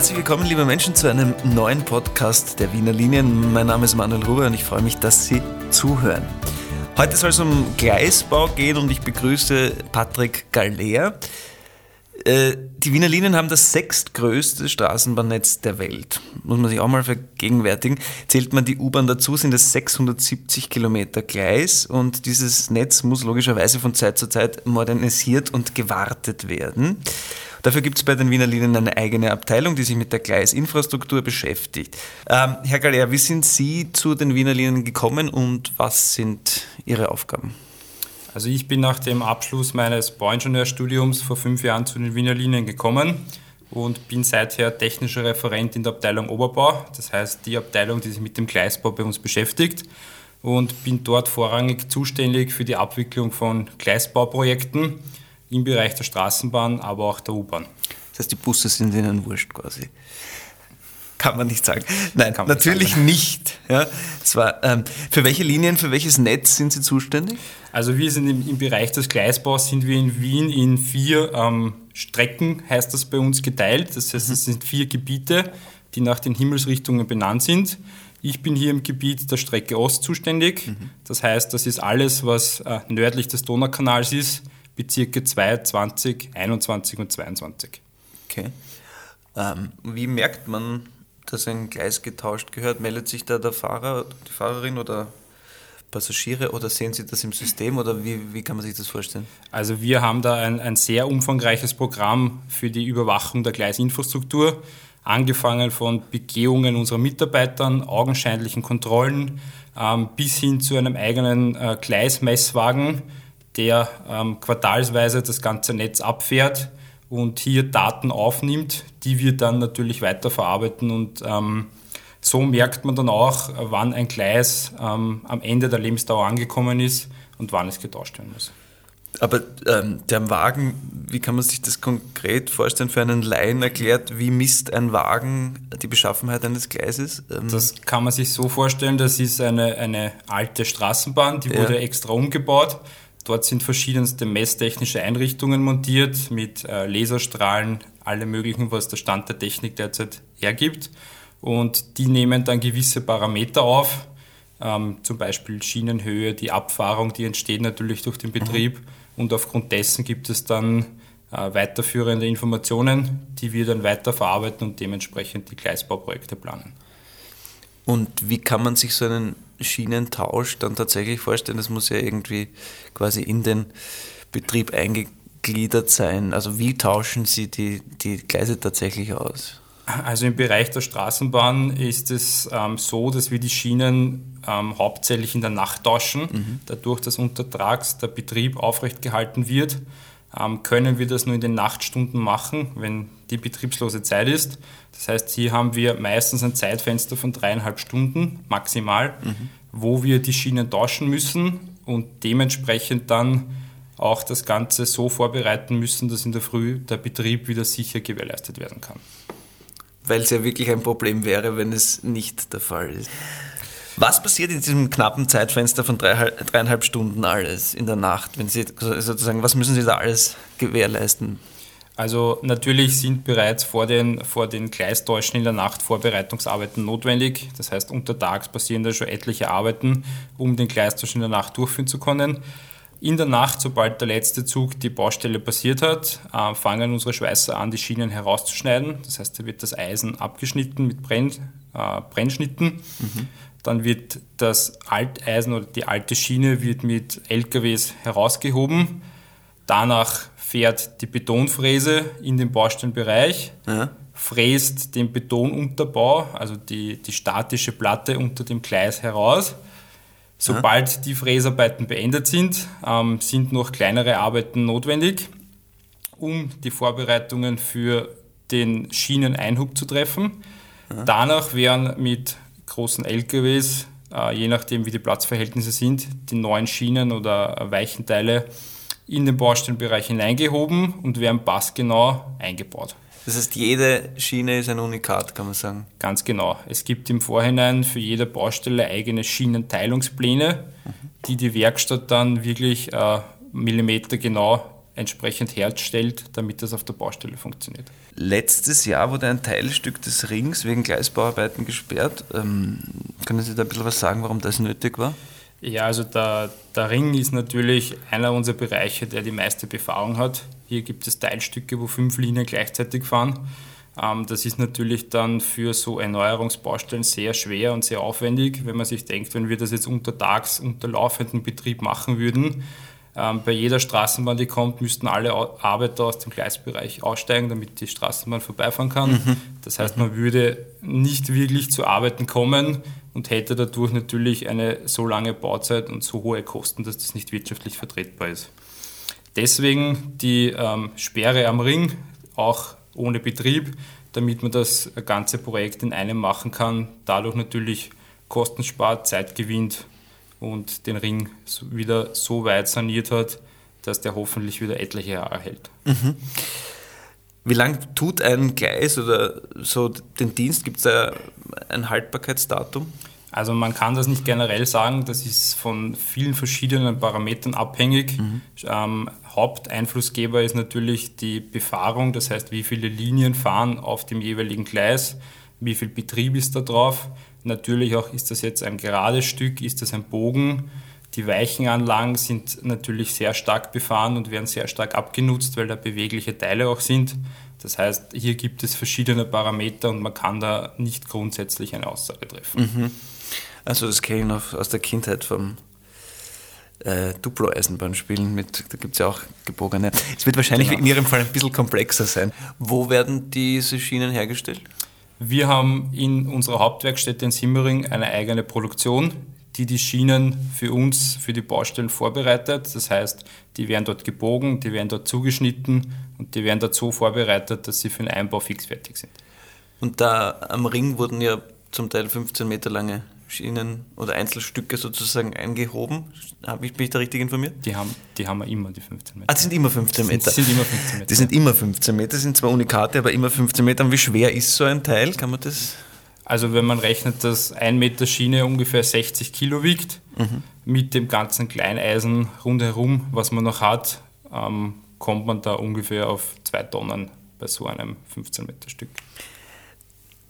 Herzlich willkommen, liebe Menschen, zu einem neuen Podcast der Wiener Linien. Mein Name ist Manuel Ruber und ich freue mich, dass Sie zuhören. Heute soll es um Gleisbau gehen und ich begrüße Patrick Galler. Äh, die Wiener Linien haben das sechstgrößte Straßenbahnnetz der Welt. Muss man sich auch mal vergegenwärtigen. Zählt man die U-Bahn dazu, sind es 670 Kilometer Gleis und dieses Netz muss logischerweise von Zeit zu Zeit modernisiert und gewartet werden. Dafür gibt es bei den Wiener Linien eine eigene Abteilung, die sich mit der Gleisinfrastruktur beschäftigt. Ähm, Herr Galler, wie sind Sie zu den Wiener Linien gekommen und was sind Ihre Aufgaben? Also ich bin nach dem Abschluss meines Bauingenieurstudiums vor fünf Jahren zu den Wiener Linien gekommen und bin seither technischer Referent in der Abteilung Oberbau, das heißt die Abteilung, die sich mit dem Gleisbau bei uns beschäftigt und bin dort vorrangig zuständig für die Abwicklung von Gleisbauprojekten im Bereich der Straßenbahn, aber auch der U-Bahn. Das heißt, die Busse sind Ihnen wurscht quasi. Kann man nicht sagen. Nein, natürlich nicht. nicht. Ja, zwar, ähm, für welche Linien, für welches Netz sind Sie zuständig? Also wir sind im, im Bereich des Gleisbaus sind wir in Wien in vier ähm, Strecken, heißt das bei uns, geteilt. Das heißt, mhm. es sind vier Gebiete, die nach den Himmelsrichtungen benannt sind. Ich bin hier im Gebiet der Strecke Ost zuständig. Mhm. Das heißt, das ist alles, was äh, nördlich des Donaukanals ist, Bezirke 2, 20, 21 und 22. Okay. Ähm, wie merkt man, dass ein Gleis getauscht gehört? Meldet sich da der Fahrer, die Fahrerin oder Passagiere oder sehen Sie das im System oder wie, wie kann man sich das vorstellen? Also wir haben da ein, ein sehr umfangreiches Programm für die Überwachung der Gleisinfrastruktur, angefangen von Begehungen unserer Mitarbeitern, augenscheinlichen Kontrollen ähm, bis hin zu einem eigenen äh, Gleismesswagen, der ähm, quartalsweise das ganze Netz abfährt und hier Daten aufnimmt, die wir dann natürlich weiterverarbeiten und ähm, so merkt man dann auch, wann ein Gleis ähm, am Ende der Lebensdauer angekommen ist und wann es getauscht werden muss. Aber ähm, der Wagen, wie kann man sich das konkret vorstellen für einen Laien erklärt? Wie misst ein Wagen die Beschaffenheit eines Gleises? Ähm das kann man sich so vorstellen, das ist eine, eine alte Straßenbahn, die wurde ja. extra umgebaut Dort sind verschiedenste messtechnische Einrichtungen montiert mit äh, Laserstrahlen, alle möglichen, was der Stand der Technik derzeit hergibt. Und die nehmen dann gewisse Parameter auf, ähm, zum Beispiel Schienenhöhe, die Abfahrung, die entsteht natürlich durch den Betrieb. Mhm. Und aufgrund dessen gibt es dann äh, weiterführende Informationen, die wir dann weiterverarbeiten und dementsprechend die Gleisbauprojekte planen. Und wie kann man sich so einen Schienentausch dann tatsächlich vorstellen? Das muss ja irgendwie quasi in den Betrieb eingegliedert sein. Also wie tauschen Sie die, die Gleise tatsächlich aus? Also im Bereich der Straßenbahn ist es ähm, so, dass wir die Schienen ähm, hauptsächlich in der Nacht tauschen. Mhm. Dadurch, dass untertrags der Betrieb aufrecht gehalten wird, ähm, können wir das nur in den Nachtstunden machen, wenn die betriebslose Zeit ist. Das heißt, hier haben wir meistens ein Zeitfenster von dreieinhalb Stunden maximal, mhm. wo wir die Schienen tauschen müssen und dementsprechend dann auch das Ganze so vorbereiten müssen, dass in der Früh der Betrieb wieder sicher gewährleistet werden kann. Weil es ja wirklich ein Problem wäre, wenn es nicht der Fall ist. Was passiert in diesem knappen Zeitfenster von dreieinhalb Stunden alles in der Nacht? Wenn Sie sozusagen, was müssen Sie da alles gewährleisten? Also natürlich sind bereits vor den, vor den Gleistäuschen in der Nacht Vorbereitungsarbeiten notwendig. Das heißt, untertags passieren da schon etliche Arbeiten, um den Gleistausch in der Nacht durchführen zu können. In der Nacht, sobald der letzte Zug die Baustelle passiert hat, äh, fangen unsere Schweißer an, die Schienen herauszuschneiden. Das heißt, da wird das Eisen abgeschnitten mit Brenn, äh, Brennschnitten. Mhm. Dann wird das Alteisen oder die alte Schiene wird mit LKWs herausgehoben. Danach fährt die Betonfräse in den Baustellenbereich, ja. fräst den Betonunterbau, also die, die statische Platte unter dem Gleis heraus. Sobald ja. die Fräsarbeiten beendet sind, ähm, sind noch kleinere Arbeiten notwendig, um die Vorbereitungen für den Schieneneinhub zu treffen. Ja. Danach werden mit großen LKWs, äh, je nachdem wie die Platzverhältnisse sind, die neuen Schienen oder Weichenteile in den Baustellenbereich hineingehoben und werden passgenau eingebaut. Das heißt, jede Schiene ist ein Unikat, kann man sagen. Ganz genau. Es gibt im Vorhinein für jede Baustelle eigene Schienenteilungspläne, mhm. die die Werkstatt dann wirklich äh, millimetergenau entsprechend herstellt, damit das auf der Baustelle funktioniert. Letztes Jahr wurde ein Teilstück des Rings wegen Gleisbauarbeiten gesperrt. Ähm, können Sie da ein bisschen was sagen, warum das nötig war? Ja, also der, der Ring ist natürlich einer unserer Bereiche, der die meiste Befahrung hat. Hier gibt es Teilstücke, wo fünf Linien gleichzeitig fahren. Ähm, das ist natürlich dann für so Erneuerungsbaustellen sehr schwer und sehr aufwendig, wenn man sich denkt, wenn wir das jetzt untertags unter laufendem Betrieb machen würden. Ähm, bei jeder Straßenbahn, die kommt, müssten alle Arbeiter aus dem Gleisbereich aussteigen, damit die Straßenbahn vorbeifahren kann. Mhm. Das heißt, man würde nicht wirklich zu Arbeiten kommen und hätte dadurch natürlich eine so lange Bauzeit und so hohe Kosten, dass das nicht wirtschaftlich vertretbar ist. Deswegen die ähm, Sperre am Ring, auch ohne Betrieb, damit man das ganze Projekt in einem machen kann, dadurch natürlich Kosten spart, Zeit gewinnt und den Ring wieder so weit saniert hat, dass der hoffentlich wieder etliche Jahre hält. Mhm. Wie lange tut ein Gleis oder so den Dienst? Gibt es da ein Haltbarkeitsdatum? Also man kann das nicht generell sagen, das ist von vielen verschiedenen Parametern abhängig. Mhm. Ähm, Haupteinflussgeber ist natürlich die Befahrung, das heißt, wie viele Linien fahren auf dem jeweiligen Gleis, wie viel Betrieb ist da drauf. Natürlich auch, ist das jetzt ein gerades Stück, ist das ein Bogen. Die Weichenanlagen sind natürlich sehr stark befahren und werden sehr stark abgenutzt, weil da bewegliche Teile auch sind. Das heißt, hier gibt es verschiedene Parameter und man kann da nicht grundsätzlich eine Aussage treffen. Mhm. Also das kenne ich noch aus der Kindheit vom äh, Duplo-Eisenbahnspielen mit, da gibt es ja auch gebogene. Es wird wahrscheinlich genau. in Ihrem Fall ein bisschen komplexer sein. Wo werden diese Schienen hergestellt? Wir haben in unserer Hauptwerkstätte in Simmering eine eigene Produktion, die die Schienen für uns, für die Baustellen vorbereitet. Das heißt, die werden dort gebogen, die werden dort zugeschnitten und die werden dort so vorbereitet, dass sie für den Einbau fix fertig sind. Und da am Ring wurden ja zum Teil 15 Meter lange Schienen oder Einzelstücke sozusagen eingehoben. Habe ich, bin ich da richtig informiert? Die haben, die haben wir immer, die 15 Meter. Ah, die sind immer 15 Meter. Die sind, immer 15 Meter. Die sind immer 15 Meter, sind zwar Unikate, aber immer 15 Meter. Und wie schwer ist so ein Teil? Kann man das? Also wenn man rechnet, dass ein Meter Schiene ungefähr 60 Kilo wiegt, mhm. mit dem ganzen Kleineisen rundherum, was man noch hat, ähm, kommt man da ungefähr auf zwei Tonnen bei so einem 15 Meter Stück.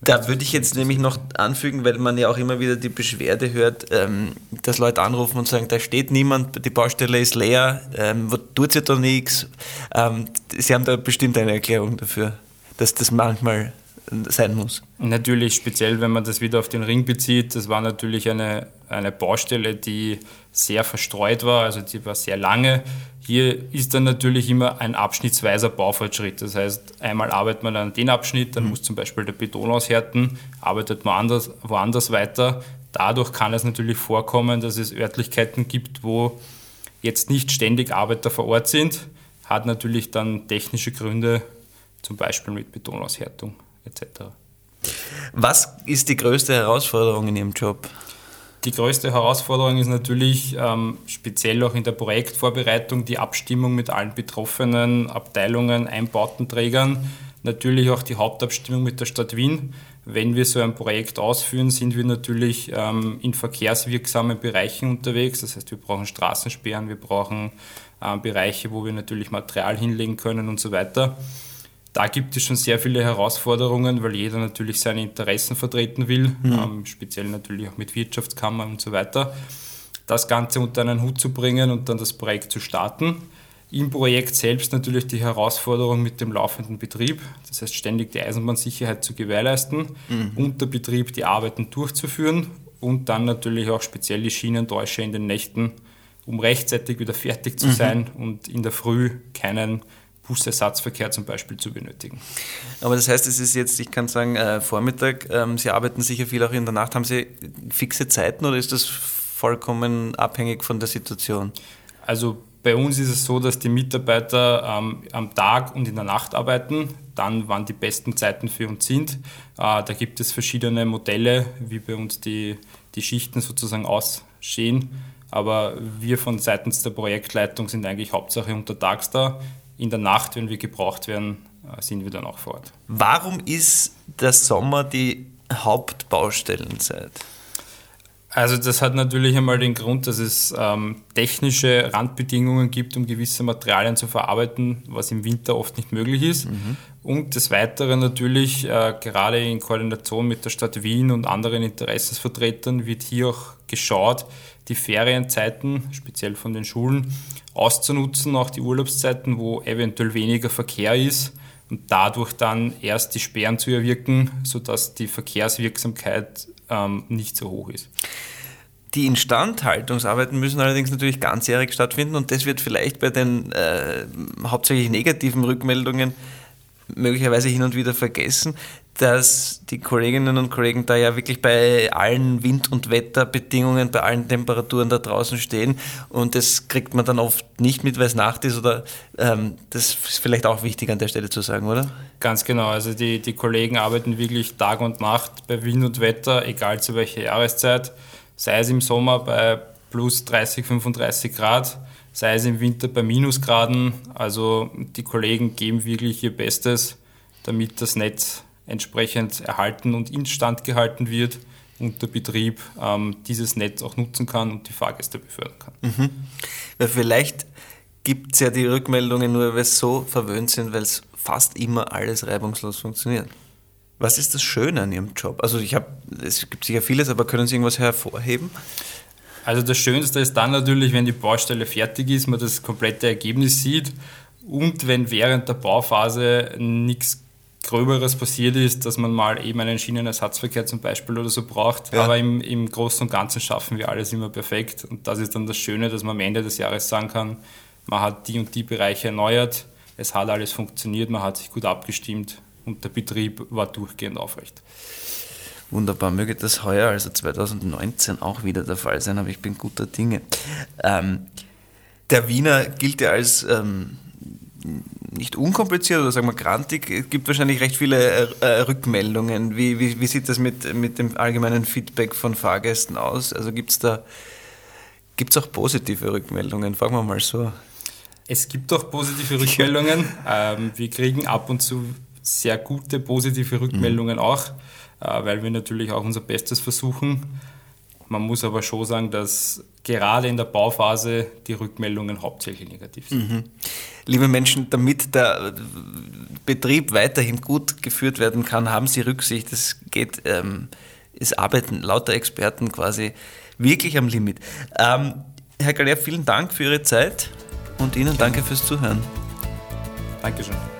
Da würde ich jetzt nämlich noch anfügen, weil man ja auch immer wieder die Beschwerde hört, ähm, dass Leute anrufen und sagen, da steht niemand, die Baustelle ist leer, ähm, tut sich da nichts. Ähm, Sie haben da bestimmt eine Erklärung dafür, dass das manchmal sein muss. Natürlich, speziell wenn man das wieder auf den Ring bezieht, das war natürlich eine, eine Baustelle, die sehr verstreut war, also die war sehr lange. Hier ist dann natürlich immer ein abschnittsweiser Baufortschritt. Das heißt, einmal arbeitet man an den Abschnitt, dann mhm. muss zum Beispiel der Beton aushärten, arbeitet man anders, woanders weiter. Dadurch kann es natürlich vorkommen, dass es Örtlichkeiten gibt, wo jetzt nicht ständig Arbeiter vor Ort sind, hat natürlich dann technische Gründe, zum Beispiel mit Betonaushärtung etc. Was ist die größte Herausforderung in Ihrem Job? Die größte Herausforderung ist natürlich ähm, speziell auch in der Projektvorbereitung die Abstimmung mit allen betroffenen Abteilungen, Einbautenträgern, natürlich auch die Hauptabstimmung mit der Stadt Wien. Wenn wir so ein Projekt ausführen, sind wir natürlich ähm, in verkehrswirksamen Bereichen unterwegs. Das heißt, wir brauchen Straßensperren, wir brauchen äh, Bereiche, wo wir natürlich Material hinlegen können und so weiter. Da gibt es schon sehr viele Herausforderungen, weil jeder natürlich seine Interessen vertreten will, mhm. ähm, speziell natürlich auch mit Wirtschaftskammern und so weiter. Das Ganze unter einen Hut zu bringen und dann das Projekt zu starten. Im Projekt selbst natürlich die Herausforderung mit dem laufenden Betrieb, das heißt ständig die Eisenbahnsicherheit zu gewährleisten, mhm. unter Betrieb die Arbeiten durchzuführen und dann natürlich auch speziell die Schienentäusche in den Nächten, um rechtzeitig wieder fertig zu mhm. sein und in der Früh keinen Busersatzverkehr zum Beispiel zu benötigen. Aber das heißt, es ist jetzt, ich kann sagen, äh, Vormittag, ähm, Sie arbeiten sicher viel auch in der Nacht. Haben Sie fixe Zeiten oder ist das vollkommen abhängig von der Situation? Also bei uns ist es so, dass die Mitarbeiter ähm, am Tag und in der Nacht arbeiten. Dann, wann die besten Zeiten für uns sind. Äh, da gibt es verschiedene Modelle, wie bei uns die, die Schichten sozusagen aussehen. Aber wir von seitens der Projektleitung sind eigentlich Hauptsache untertags da in der Nacht, wenn wir gebraucht werden, äh, sind wir dann auch vor Ort. Warum ist der Sommer die Hauptbaustellenzeit? Also das hat natürlich einmal den Grund, dass es ähm, technische Randbedingungen gibt, um gewisse Materialien zu verarbeiten, was im Winter oft nicht möglich ist. Mhm. Und des Weiteren natürlich, äh, gerade in Koordination mit der Stadt Wien und anderen Interessensvertretern, wird hier auch geschaut, die Ferienzeiten, speziell von den Schulen, auszunutzen, auch die Urlaubszeiten, wo eventuell weniger Verkehr ist und dadurch dann erst die Sperren zu erwirken, sodass die Verkehrswirksamkeit ähm, nicht so hoch ist. Die Instandhaltungsarbeiten müssen allerdings natürlich ganzjährig stattfinden und das wird vielleicht bei den äh, hauptsächlich negativen Rückmeldungen möglicherweise hin und wieder vergessen, dass die Kolleginnen und Kollegen da ja wirklich bei allen Wind- und Wetterbedingungen, bei allen Temperaturen da draußen stehen. Und das kriegt man dann oft nicht mit, weil es Nacht ist oder ähm, das ist vielleicht auch wichtig an der Stelle zu sagen, oder? Ganz genau, also die, die Kollegen arbeiten wirklich Tag und Nacht bei Wind und Wetter, egal zu welcher Jahreszeit, sei es im Sommer bei plus 30, 35 Grad, sei es im Winter bei Minusgraden, also die Kollegen geben wirklich ihr Bestes, damit das Netz entsprechend erhalten und instand gehalten wird und der Betrieb ähm, dieses Netz auch nutzen kann und die Fahrgäste befördern kann. Mhm. Weil vielleicht gibt es ja die Rückmeldungen nur, weil wir so verwöhnt sind, weil es fast immer alles reibungslos funktioniert. Was ist das Schöne an Ihrem Job? Also ich habe, es gibt sicher vieles, aber können Sie irgendwas hervorheben? Also das Schönste ist dann natürlich, wenn die Baustelle fertig ist, man das komplette Ergebnis sieht und wenn während der Bauphase nichts Gröberes passiert ist, dass man mal eben einen Schienenersatzverkehr zum Beispiel oder so braucht. Ja. Aber im, im Großen und Ganzen schaffen wir alles immer perfekt. Und das ist dann das Schöne, dass man am Ende des Jahres sagen kann, man hat die und die Bereiche erneuert, es hat alles funktioniert, man hat sich gut abgestimmt und der Betrieb war durchgehend aufrecht. Wunderbar, möge das heuer, also 2019, auch wieder der Fall sein, aber ich bin guter Dinge. Ähm, der Wiener gilt ja als ähm, nicht unkompliziert oder sagen wir grantig. Es gibt wahrscheinlich recht viele äh, äh, Rückmeldungen. Wie, wie, wie, sieht das mit, mit dem allgemeinen Feedback von Fahrgästen aus? Also gibt es da gibt's auch positive Rückmeldungen? Fragen wir mal so. Es gibt auch positive Rückmeldungen. ähm, wir kriegen ab und zu sehr gute positive Rückmeldungen mhm. auch, äh, weil wir natürlich auch unser Bestes versuchen. Man muss aber schon sagen, dass gerade in der Bauphase die Rückmeldungen hauptsächlich negativ sind. Mhm. Liebe Menschen, damit der Betrieb weiterhin gut geführt werden kann, haben Sie Rücksicht. Es geht, ähm, es arbeiten lauter Experten quasi wirklich am Limit. Ähm, Herr Galler, vielen Dank für Ihre Zeit und Ihnen danke fürs Zuhören. Dankeschön.